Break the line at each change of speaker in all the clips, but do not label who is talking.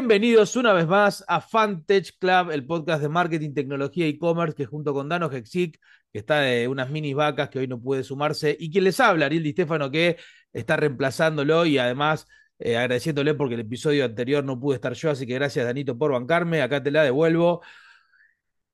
Bienvenidos una vez más a Fantech Club, el podcast de marketing, tecnología y e-commerce que junto con Dano Hexic, que está de unas minis vacas que hoy no puede sumarse, y quien les habla, Ariel Di que está reemplazándolo y además eh, agradeciéndole porque el episodio anterior no pude estar yo, así que gracias Danito por bancarme, acá te la devuelvo.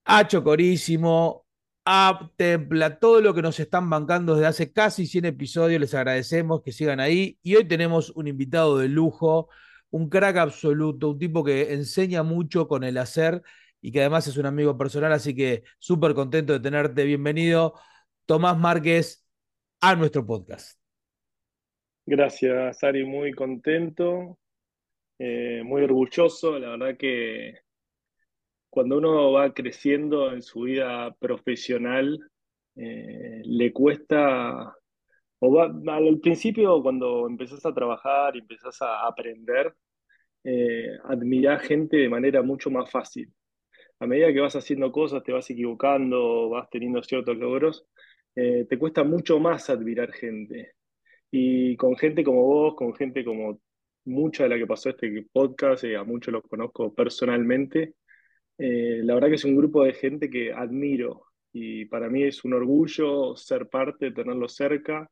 A Chocorísimo, a Templa, todo lo que nos están bancando desde hace casi 100 episodios, les agradecemos que sigan ahí. Y hoy tenemos un invitado de lujo, un crack absoluto, un tipo que enseña mucho con el hacer y que además es un amigo personal, así que súper contento de tenerte. Bienvenido, Tomás Márquez, a nuestro podcast.
Gracias, Ari, muy contento, eh, muy orgulloso. La verdad que cuando uno va creciendo en su vida profesional, eh, le cuesta, o va, al principio cuando empezás a trabajar y empezás a aprender, eh, admirar gente de manera mucho más fácil. A medida que vas haciendo cosas, te vas equivocando, vas teniendo ciertos logros, eh, te cuesta mucho más admirar gente. Y con gente como vos, con gente como mucha de la que pasó este podcast, a muchos los conozco personalmente, eh, la verdad que es un grupo de gente que admiro y para mí es un orgullo ser parte, tenerlo cerca.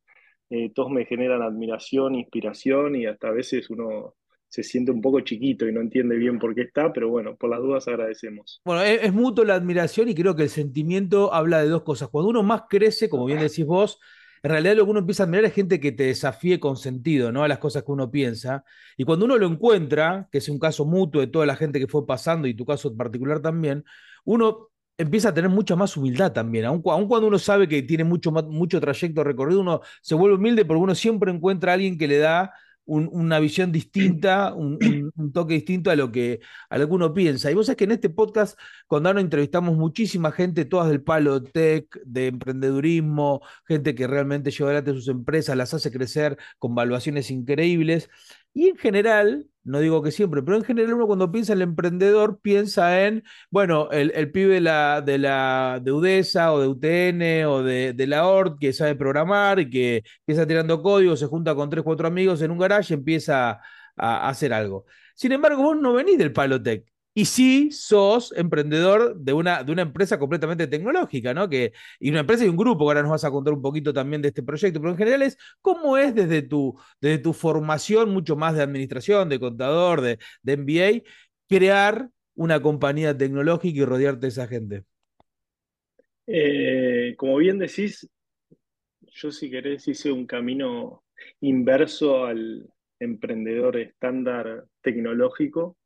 Eh, todos me generan admiración, inspiración y hasta a veces uno se siente un poco chiquito y no entiende bien por qué está, pero bueno, por las dudas agradecemos.
Bueno, es, es mutuo la admiración y creo que el sentimiento habla de dos cosas. Cuando uno más crece, como bien decís vos, en realidad lo que uno empieza a admirar es gente que te desafíe con sentido, ¿no? A las cosas que uno piensa. Y cuando uno lo encuentra, que es un caso mutuo de toda la gente que fue pasando y tu caso en particular también, uno empieza a tener mucha más humildad también. Aun, cuando uno sabe que tiene mucho, mucho trayecto recorrido, uno se vuelve humilde porque uno siempre encuentra a alguien que le da una visión distinta, un, toque distinto a lo, que, a lo que uno piensa. Y vos sabés que en este podcast, cuando ahora entrevistamos muchísima gente, todas del palo tech, de emprendedurismo, gente que realmente lleva adelante sus empresas, las hace crecer con valuaciones increíbles. Y en general, no digo que siempre, pero en general uno cuando piensa en el emprendedor piensa en, bueno, el, el pibe de la, de la de UDESA o de UTN o de, de la ORT que sabe programar y que empieza tirando código, se junta con tres, cuatro amigos en un garage y empieza a, a hacer algo. Sin embargo, vos no venís del palo Y sí sos emprendedor de una, de una empresa completamente tecnológica, ¿no? Que, y una empresa y un grupo, ahora nos vas a contar un poquito también de este proyecto, pero en general es cómo es desde tu, desde tu formación, mucho más de administración, de contador, de, de MBA, crear una compañía tecnológica y rodearte de esa gente.
Eh, como bien decís, yo si querés hice un camino inverso al emprendedor estándar tecnológico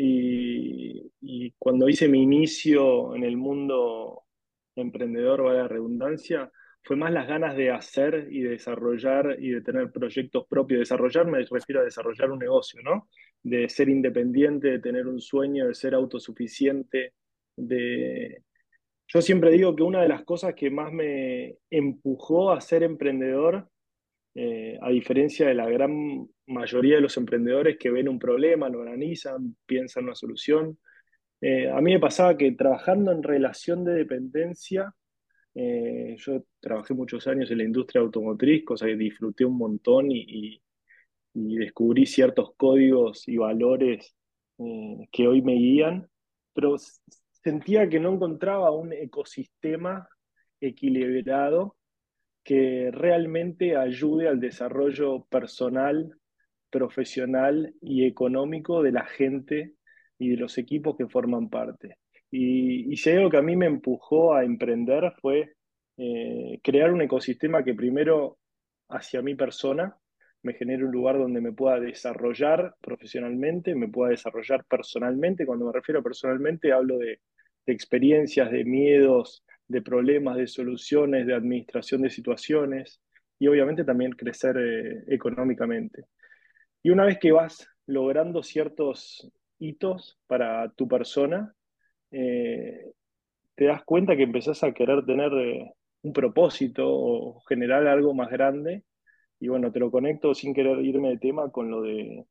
y, cuando hice mi inicio en el mundo emprendedor, va la redundancia, fue más las ganas de hacer y de desarrollar y de tener proyectos propios. Desarrollar me refiero a desarrollar un negocio, ¿no? De ser independiente, de tener un sueño, de ser autosuficiente, de... Yo siempre digo que una de las cosas que más me empujó a ser emprendedor eh, a diferencia de la gran mayoría de los emprendedores que ven un problema, lo analizan, piensan una solución. Eh, a mí me pasaba que trabajando en relación de dependencia, eh, yo trabajé muchos años en la industria automotriz, cosa que disfruté un montón y, y descubrí ciertos códigos y valores que hoy me guían, pero sentía que no encontraba un ecosistema equilibrado que realmente ayude al desarrollo personal, profesional y económico de la gente y de los equipos que forman parte. Y, si hay algo que a mí me empujó a emprender fue eh, crear un ecosistema que primero hacia mi persona me genere un lugar donde me pueda desarrollar profesionalmente, me pueda desarrollar personalmente. Cuando me refiero personalmente hablo de experiencias, de miedos, de problemas, de soluciones, de administración de situaciones y obviamente también crecer eh, económicamente. Y una vez que vas logrando ciertos hitos para tu persona, eh, te das cuenta que empezás a querer tener eh, un propósito o generar algo más grande. Y bueno, te lo conecto sin querer irme de tema con lo de,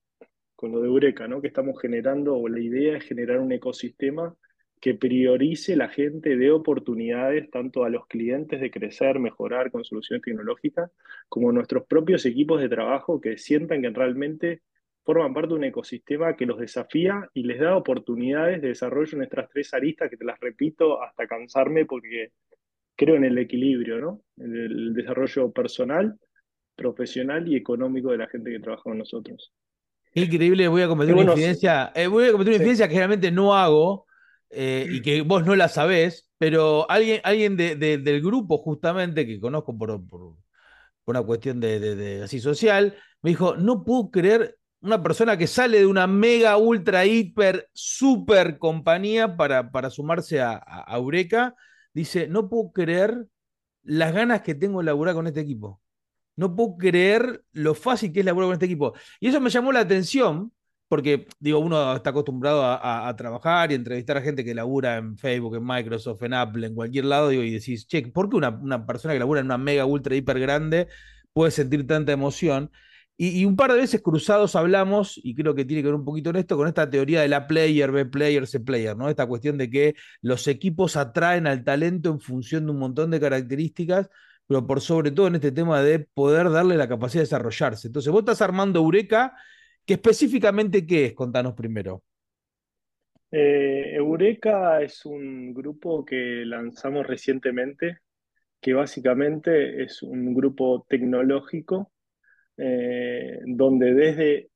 con lo de Eureka, ¿no? Que estamos generando, o la idea es generar un ecosistema que priorice la gente de oportunidades tanto a los clientes de crecer, mejorar con soluciones tecnológicas, como a nuestros propios equipos de trabajo que sientan que realmente forman parte de un ecosistema que los desafía y les da oportunidades de desarrollo en nuestras tres aristas, que te las repito hasta cansarme porque creo en el equilibrio, ¿no? En el desarrollo personal, profesional y económico de la gente que trabaja con nosotros.
increíble, voy a cometer una infidencia, eh, voy a cometer una infidencia que realmente no hago eh, y que vos no la sabés, pero alguien, alguien del grupo justamente que conozco por, por, una cuestión de, así social, me dijo, no puedo creer una persona que sale de una mega, ultra, hiper, super compañía para, para sumarse a, a Eureka dice, no puedo creer las ganas que tengo de laburar con este equipo. No puedo creer lo fácil que es laburar con este equipo. Y eso me llamó la atención, porque, digo, uno está acostumbrado a, trabajar y entrevistar a gente que labura en Facebook, en Microsoft, en Apple, en cualquier lado, y decís, che, ¿por qué una, una persona que labura en una mega, ultra, hiper grande puede sentir tanta emoción? Y, un par de veces cruzados hablamos, y creo que tiene que ver un poquito en esto, con esta teoría de la player, B player, C player, ¿no? Esta cuestión de que los equipos atraen al talento en función de un montón de características, pero por sobre todo en este tema de poder darle la capacidad de desarrollarse. Entonces, vos estás armando Eureka, que específicamente qué es? Contanos primero.
Eh, Eureka es un grupo que lanzamos recientemente, que básicamente es un grupo tecnológico eh, donde desde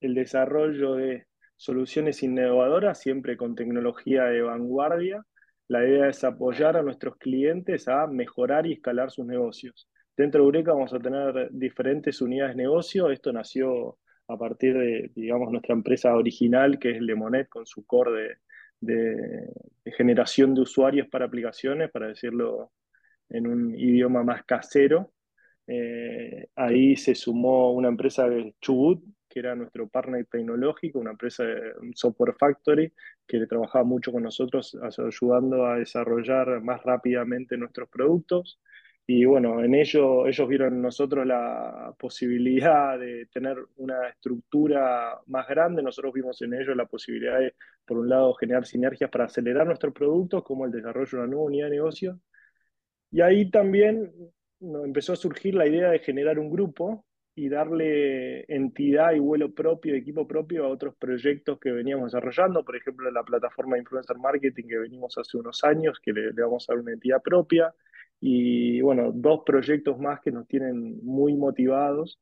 el desarrollo de soluciones innovadoras, siempre con tecnología de vanguardia, la idea es apoyar a nuestros clientes a mejorar y escalar sus negocios. Dentro de Eureka vamos a tener diferentes unidades de negocio. Esto nació a partir de, digamos, nuestra empresa original, que es Lemonet, con su core de generación de usuarios para aplicaciones, para decirlo en un idioma más casero. Eh, ahí se sumó una empresa de Chubut, que era nuestro partner tecnológico, una empresa de software factory, que trabajaba mucho con nosotros, ayudando a desarrollar más rápidamente nuestros productos. Y bueno, en ello ellos vieron en nosotros la posibilidad de tener una estructura más grande, nosotros vimos en ellos la posibilidad de, por un lado, generar sinergias para acelerar nuestros productos, como el desarrollo de una nueva unidad de negocio. Y ahí también empezó a surgir la idea de generar un grupo y darle entidad y vuelo propio, equipo propio a otros proyectos que veníamos desarrollando, por ejemplo, la plataforma de influencer marketing que venimos hace unos años, que le, le, vamos a dar una entidad propia, y bueno, dos proyectos más que nos tienen muy motivados,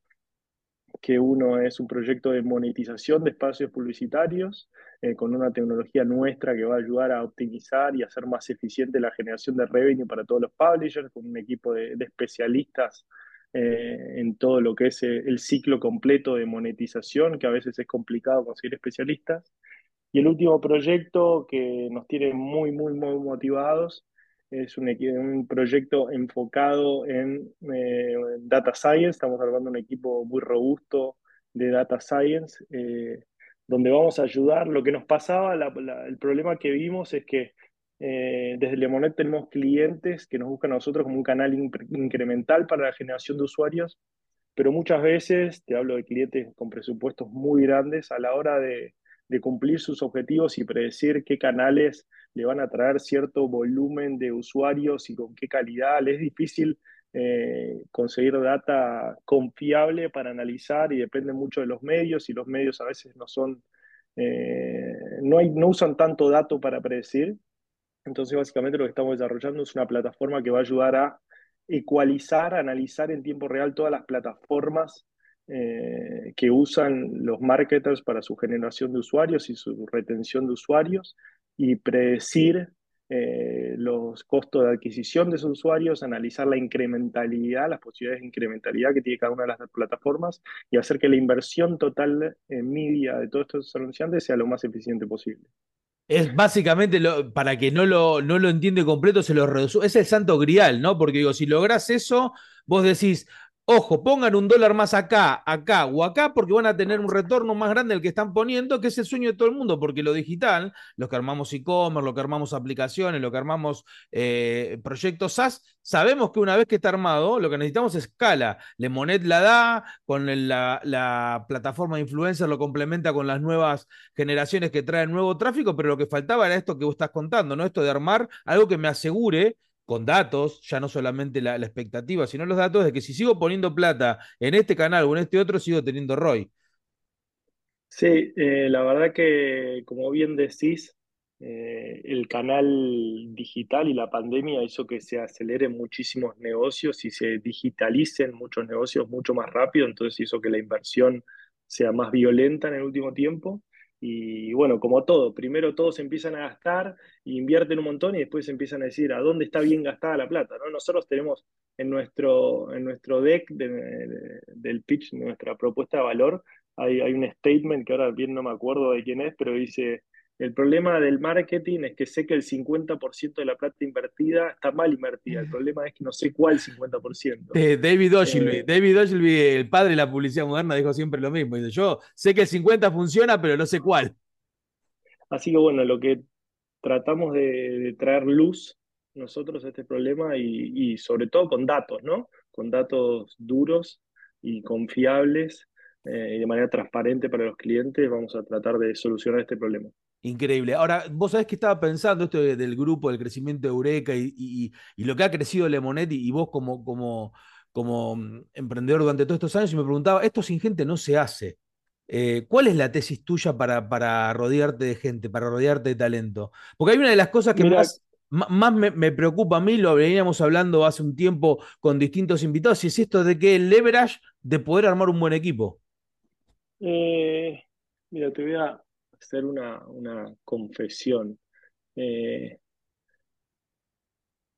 que uno es un proyecto de monetización de espacios publicitarios, eh, con una tecnología nuestra que va a ayudar a optimizar y hacer más eficiente la generación de revenue para todos los publishers, con un equipo de, especialistas eh, en todo lo que es eh, el ciclo completo de monetización, que a veces es complicado conseguir especialistas. Y el último proyecto que nos tiene muy, muy, muy motivados es un, un proyecto enfocado en data science. Estamos armando un equipo muy robusto de data science donde vamos a ayudar. Lo que nos pasaba, el problema que vimos es que eh, desde Lemonet tenemos clientes que nos buscan a nosotros como un canal incremental para la generación de usuarios, pero muchas veces, te hablo de clientes con presupuestos muy grandes, a la hora de cumplir sus objetivos y predecir qué canales le van a traer cierto volumen de usuarios y con qué calidad, es difícil eh, conseguir data confiable para analizar y depende mucho de los medios y los medios a veces no son, eh, no, hay, no usan tanto dato para predecir. Entonces básicamente lo que estamos desarrollando es una plataforma que va a ayudar a ecualizar, analizar en tiempo real todas las plataformas eh, que usan los marketers para su generación de usuarios y su retención de usuarios y predecir eh, los costos de adquisición de esos usuarios, analizar la incrementalidad, las posibilidades de incrementalidad que tiene cada una de las plataformas y hacer que la inversión total en media de todos estos anunciantes sea lo más eficiente posible.
Es básicamente, lo, para que no lo, no lo entiende completo, se lo reduce. Es el santo grial, ¿no? Porque digo, si logras eso, vos decís, Ojo, pongan un dólar más acá, acá o acá, porque van a tener un retorno más grande del que están poniendo, que es el sueño de todo el mundo, porque lo digital, los que armamos e-commerce, lo que armamos aplicaciones, lo que armamos eh, proyectos SaaS, sabemos que una vez que está armado, lo que necesitamos es escala. Lemonet la da, con la, la plataforma de influencers lo complementa con las nuevas generaciones que traen nuevo tráfico, pero lo que faltaba era esto que vos estás contando, ¿no? Esto de armar algo que me asegure con datos, ya no solamente la, expectativa, sino los datos de que si sigo poniendo plata en este canal o en este otro, sigo teniendo ROI.
Sí, eh, la verdad que, como bien decís, eh, el canal digital y la pandemia hizo que se aceleren muchísimos negocios y se digitalicen muchos negocios mucho más rápido, entonces hizo que la inversión sea más violenta en el último tiempo. Y bueno, como todo, primero todos empiezan a gastar, invierten un montón y después empiezan a decir a dónde está bien gastada la plata, ¿no? Nosotros tenemos en nuestro, en nuestro deck de- de- del pitch, nuestra propuesta de valor, hay, hay un statement que ahora bien no me acuerdo de quién es, pero dice, el problema del marketing es que sé que el 50% de la plata invertida está mal invertida, el problema es que no sé cuál 50%.
Eh, David Ogilvy,
Eh,
David Ogilvy, el padre de la publicidad moderna, dijo siempre lo mismo. Dice, yo sé que el 50 funciona, pero no sé cuál.
así que bueno, lo que tratamos de, de traer luz nosotros a este problema y, y sobre todo con datos, ¿no? Con datos duros y confiables eh, y de manera transparente para los clientes, vamos a tratar de solucionar este problema.
Increíble. Ahora, vos sabés que estaba pensando esto de- del grupo, del crecimiento de Eureka y, y- y lo que ha crecido Lemonet y, y vos como, como, como mm, emprendedor durante todos estos años y me preguntaba, esto sin gente no se hace. Eh, ¿cuál es la tesis tuya para, para rodearte de gente, para rodearte de talento? Porque hay una de las cosas que más, más me, me preocupa a mí, lo veníamos hablando hace un tiempo con distintos invitados, y es esto de que el leverage de poder armar un buen equipo.
eh, mira, te voy a hacer una, una confesión. Eh,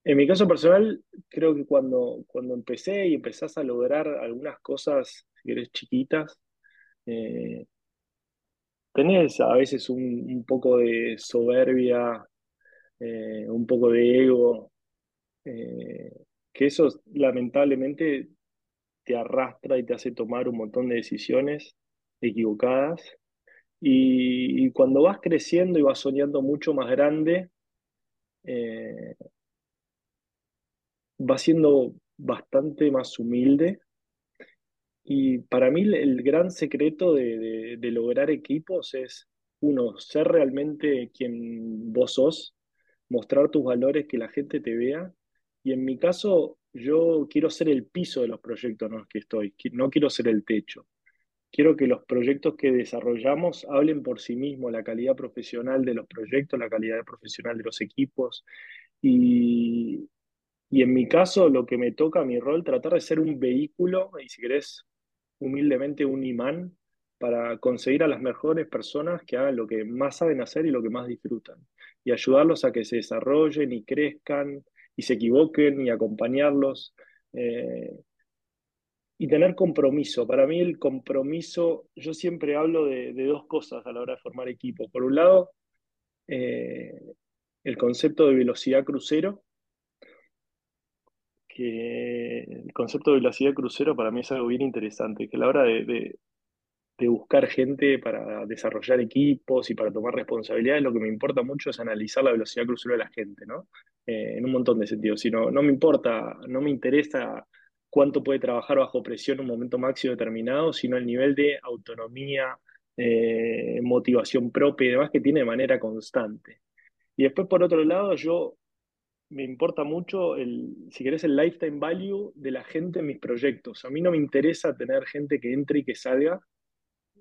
en mi caso personal, creo que cuando, cuando empecé y empezás a lograr algunas cosas, si querés, chiquitas, eh, tenés a veces un, un poco de soberbia, eh, un poco de ego, que eso lamentablemente te arrastra y te hace tomar un montón de decisiones equivocadas. Y, cuando vas creciendo y vas soñando mucho más grande, eh, vas siendo bastante más humilde. Y para mí el gran secreto de, de- lograr equipos es, uno, ser realmente quien vos sos, mostrar tus valores, que la gente te vea. Y en mi caso, yo quiero ser el piso de los proyectos en los que estoy, no quiero ser el techo. Quiero que los proyectos que desarrollamos hablen por sí mismos, la calidad profesional de los proyectos, la calidad profesional de los equipos. Y, y en mi caso, lo que me toca, mi rol, tratar de ser un vehículo, y si querés, humildemente un imán, para conseguir a las mejores personas que hagan lo que más saben hacer y lo que más disfrutan. Y ayudarlos a que se desarrollen y crezcan y se equivoquen y acompañarlos. Eh, y tener compromiso. Para mí el compromiso, yo siempre hablo de, dos cosas a la hora de formar equipo. Por un lado, eh, el concepto de velocidad crucero, que el concepto de velocidad crucero para mí es algo bien interesante, que a la hora de, de- buscar gente para desarrollar equipos y para tomar responsabilidades, lo que me importa mucho es analizar la velocidad crucero de la gente, ¿no? Eh, en un montón de sentidos. Si no, no me importa, no me interesa cuánto puede trabajar bajo presión en un momento máximo determinado, sino el nivel de autonomía, eh, motivación propia y demás que tiene de manera constante. Y después, por otro lado, yo me importa mucho el, si querés, el lifetime value de la gente en mis proyectos. A mí no me interesa tener gente que entre y que salga,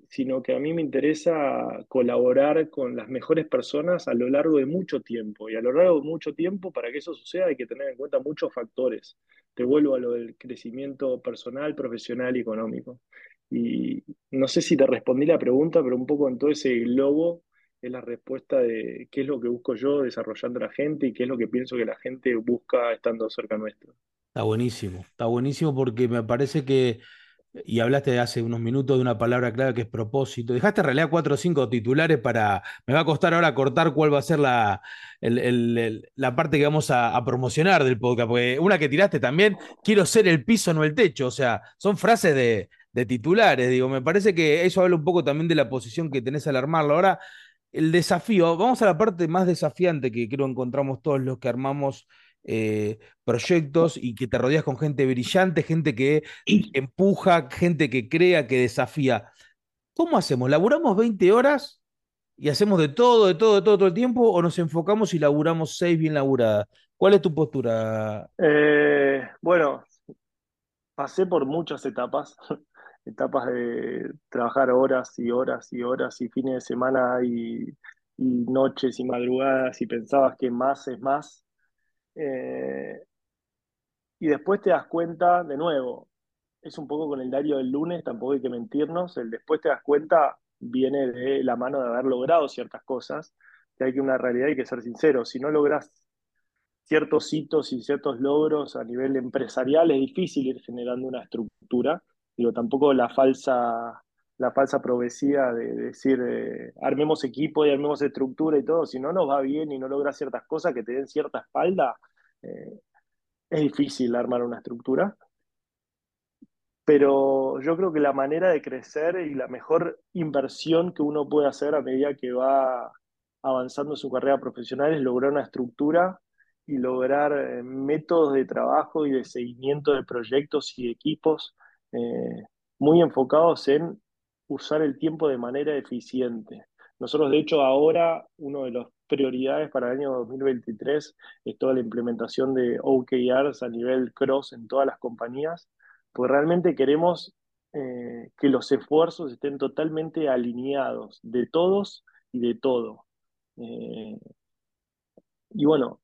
sino que a mí me interesa colaborar con las mejores personas a lo largo de mucho tiempo. Y a lo largo de mucho tiempo, para que eso suceda, hay que tener en cuenta muchos factores. Te vuelvo a lo del crecimiento personal, profesional y económico. Y no sé si te respondí la pregunta, pero un poco en todo ese globo es la respuesta de qué es lo que busco yo desarrollando a la gente y qué es lo que pienso que la gente busca estando cerca nuestro.
Está buenísimo, está buenísimo porque me parece que y hablaste hace unos minutos de una palabra clave que es propósito. Dejaste en realidad cuatro o cinco titulares para. Me va a costar ahora cortar cuál va a ser la, la parte que vamos a, a promocionar del podcast. Porque una que tiraste también, quiero ser el piso, no el techo. O sea, son frases de, de titulares. Digo, me parece que eso habla un poco también de la posición que tenés al armarlo. Ahora, el desafío, vamos a la parte más desafiante que creo encontramos todos los que armamos. Eh, proyectos y que te rodeas con gente brillante, gente que empuja, gente que crea, que desafía. ¿Cómo hacemos? ¿Laburamos 20 horas y hacemos de todo, de todo, de todo, todo el tiempo? ¿O nos enfocamos y laburamos 6 bien laburadas? ¿Cuál es tu postura?
Eh, bueno, pasé por muchas etapas etapas de trabajar horas y horas y horas y fines de semana y, y noches y madrugadas y pensabas que más es más. Eh, y después te das cuenta, de nuevo, es un poco con el diario del lunes, tampoco hay que mentirnos, el después te das cuenta viene de la mano de haber logrado ciertas cosas, que hay que una realidad hay que ser sincero, si no logras ciertos hitos y ciertos logros a nivel empresarial es difícil ir generando una estructura, digo, tampoco la falsa la falsa profecía de, decir eh, armemos equipo y armemos estructura y todo, si no nos va bien y no logras ciertas cosas que te den cierta espalda, eh, es difícil armar una estructura. Pero yo creo que la manera de crecer y la mejor inversión que uno puede hacer a medida que va avanzando en su carrera profesional es lograr una estructura y lograr eh, métodos de trabajo y de seguimiento de proyectos y equipos eh, muy enfocados en usar el tiempo de manera eficiente. Nosotros, de hecho, ahora uno de las prioridades para el año 2023 es toda la implementación de OKRs a nivel cross en todas las compañías pues realmente queremos eh, que los esfuerzos estén totalmente alineados de todos y de todo. Eh, y bueno,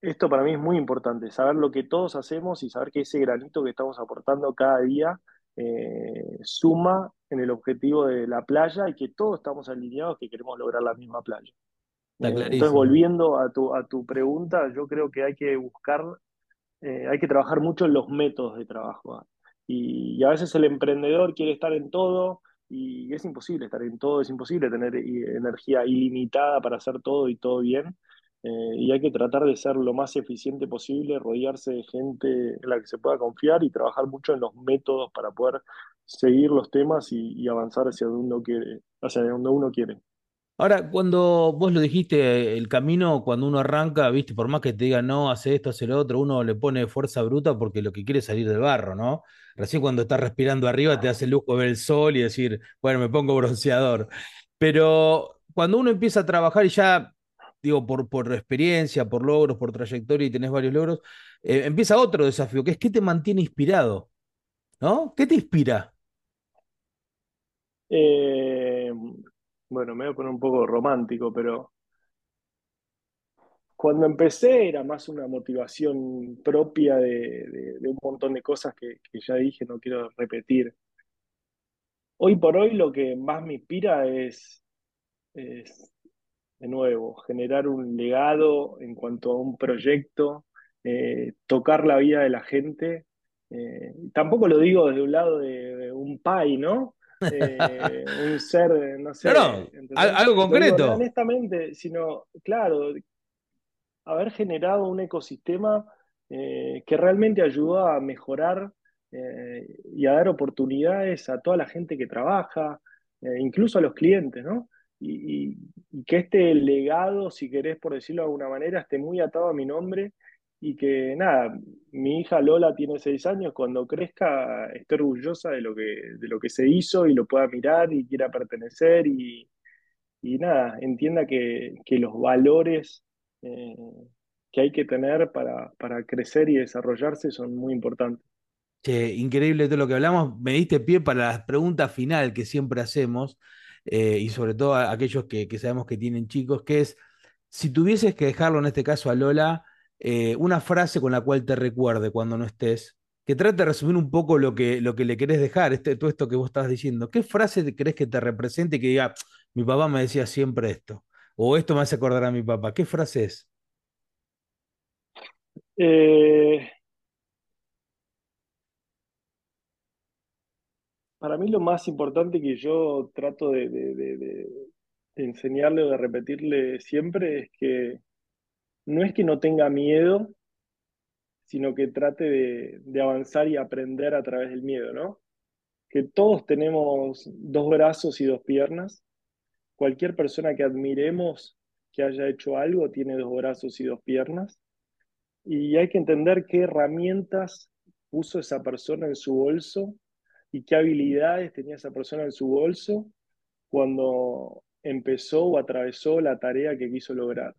esto para mí es muy importante, saber lo que todos hacemos y saber que ese granito que estamos aportando cada día eh, suma en el objetivo de la playa y que todos estamos alineados que queremos lograr la misma playa. entonces, volviendo a tu, a tu pregunta, yo creo que hay que buscar eh, hay que trabajar mucho en los métodos de trabajo. ¿ah? Y, a veces el emprendedor quiere estar en todo y es imposible estar en todo, es imposible tener energía ilimitada para hacer todo y todo bien. Eh, y hay que tratar de ser lo más eficiente posible, rodearse de gente en la que se pueda confiar y trabajar mucho en los métodos para poder seguir los temas y, y avanzar hacia donde uno quiere, hacia donde uno quiere.
Ahora, cuando vos lo dijiste, el camino, cuando uno arranca, viste, por más que te diga no, hace esto, hace lo otro, uno le pone fuerza bruta porque lo que quiere es salir del barro, ¿no? Recién cuando estás respirando arriba te hace lujo ver el sol y decir, bueno, me pongo bronceador. Pero cuando uno empieza a trabajar y ya, digo, por, por experiencia, por logros, por trayectoria y tenés varios logros, eh, empieza otro desafío, que es qué te mantiene inspirado, ¿no? ¿Qué te inspira?
Eh, bueno, me voy a poner un poco romántico, pero cuando empecé era más una motivación propia de, un montón de cosas que, ya dije, no quiero repetir. Hoy por hoy lo que más me inspira es, de nuevo, generar un legado en cuanto a un proyecto, eh, tocar la vida de la gente. Eh, tampoco lo digo desde un lado de, un pai, ¿no? Eh, un ser, no sé.
algo concreto.
honestamente, sino, claro, haber generado un ecosistema eh, que realmente ayudó a mejorar eh, y a dar oportunidades a toda la gente que trabaja, incluso a los clientes, ¿no? Y, que este legado, si querés por decirlo de alguna manera, esté muy atado a mi nombre y que nada, mi hija Lola tiene seis años, cuando crezca esté orgullosa de lo que, de lo que se hizo y lo pueda mirar y quiera pertenecer y, y nada, entienda que, que los valores eh, que hay que tener para, para crecer y desarrollarse son muy importantes.
Che, increíble todo lo que hablamos. Me diste pie para la pregunta final que siempre hacemos, eh, y sobre todo a aquellos que, sabemos que tienen chicos, que es, si tuvieses que dejarlo en este caso a Lola, eh, una frase con la cual te recuerde cuando no estés, que trate de resumir un poco lo que, lo que le querés dejar, este, todo esto que vos estás diciendo. ¿Qué frase crees que te represente y que diga, mi papá me decía siempre esto? O esto me hace acordar a mi papá. ¿Qué frase es?
Eh, para mí lo más importante que yo trato de, de enseñarle o de repetirle siempre es que no es que no tenga miedo, sino que trate de, avanzar y aprender a través del miedo, ¿no? Que todos tenemos dos brazos y dos piernas. Cualquier persona que admiremos que haya hecho algo tiene dos brazos y dos piernas. Y hay que entender qué herramientas puso esa persona en su bolso y qué habilidades tenía esa persona en su bolso cuando empezó o atravesó la tarea que quiso lograr.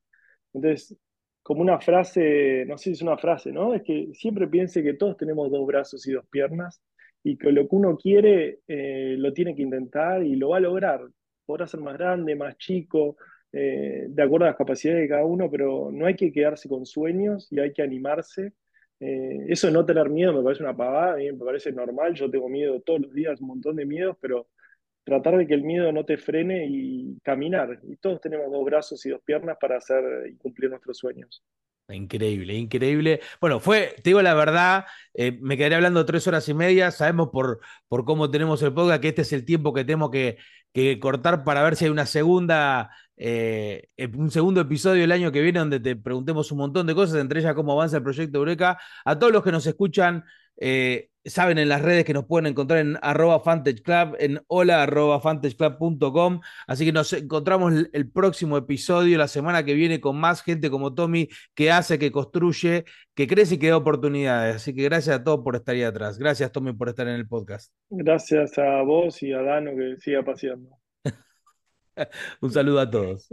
Entonces, como una frase, no sé si es una frase, ¿no? Es que siempre piense que todos tenemos dos brazos y dos piernas y que lo que uno quiere eh, lo tiene que intentar y lo va a lograr. Podrá ser más grande, más chico, eh, de acuerdo a las capacidades de cada uno, pero no hay que quedarse con sueños y hay que animarse. Eh, eso de no tener miedo me parece una pavada, me parece normal, yo tengo miedo todos los días, un montón de miedos, pero tratar de que el miedo no te frene y caminar. Y todos tenemos dos brazos y dos piernas para hacer y cumplir nuestros sueños.
Increíble, increíble. Bueno, fue, te digo la verdad, eh, me quedaré hablando tres horas y media. Sabemos por, por cómo tenemos el podcast que este es el tiempo que tenemos que, que cortar para ver si hay una segunda, eh, un segundo episodio el año que viene donde te preguntemos un montón de cosas, entre ellas cómo avanza el proyecto Eureka. A todos los que nos escuchan, eh, saben en las redes que nos pueden encontrar en arroba Club, en hola arroba fantageclub.com. Así que nos encontramos el, próximo episodio, la semana que viene, con más gente como Tommy, que hace, que construye, que crece y que da oportunidades. Así que gracias a todos por estar ahí atrás. Gracias, Tommy, por estar en el podcast.
Gracias a vos y a Dano que siga paseando.
Un saludo a todos.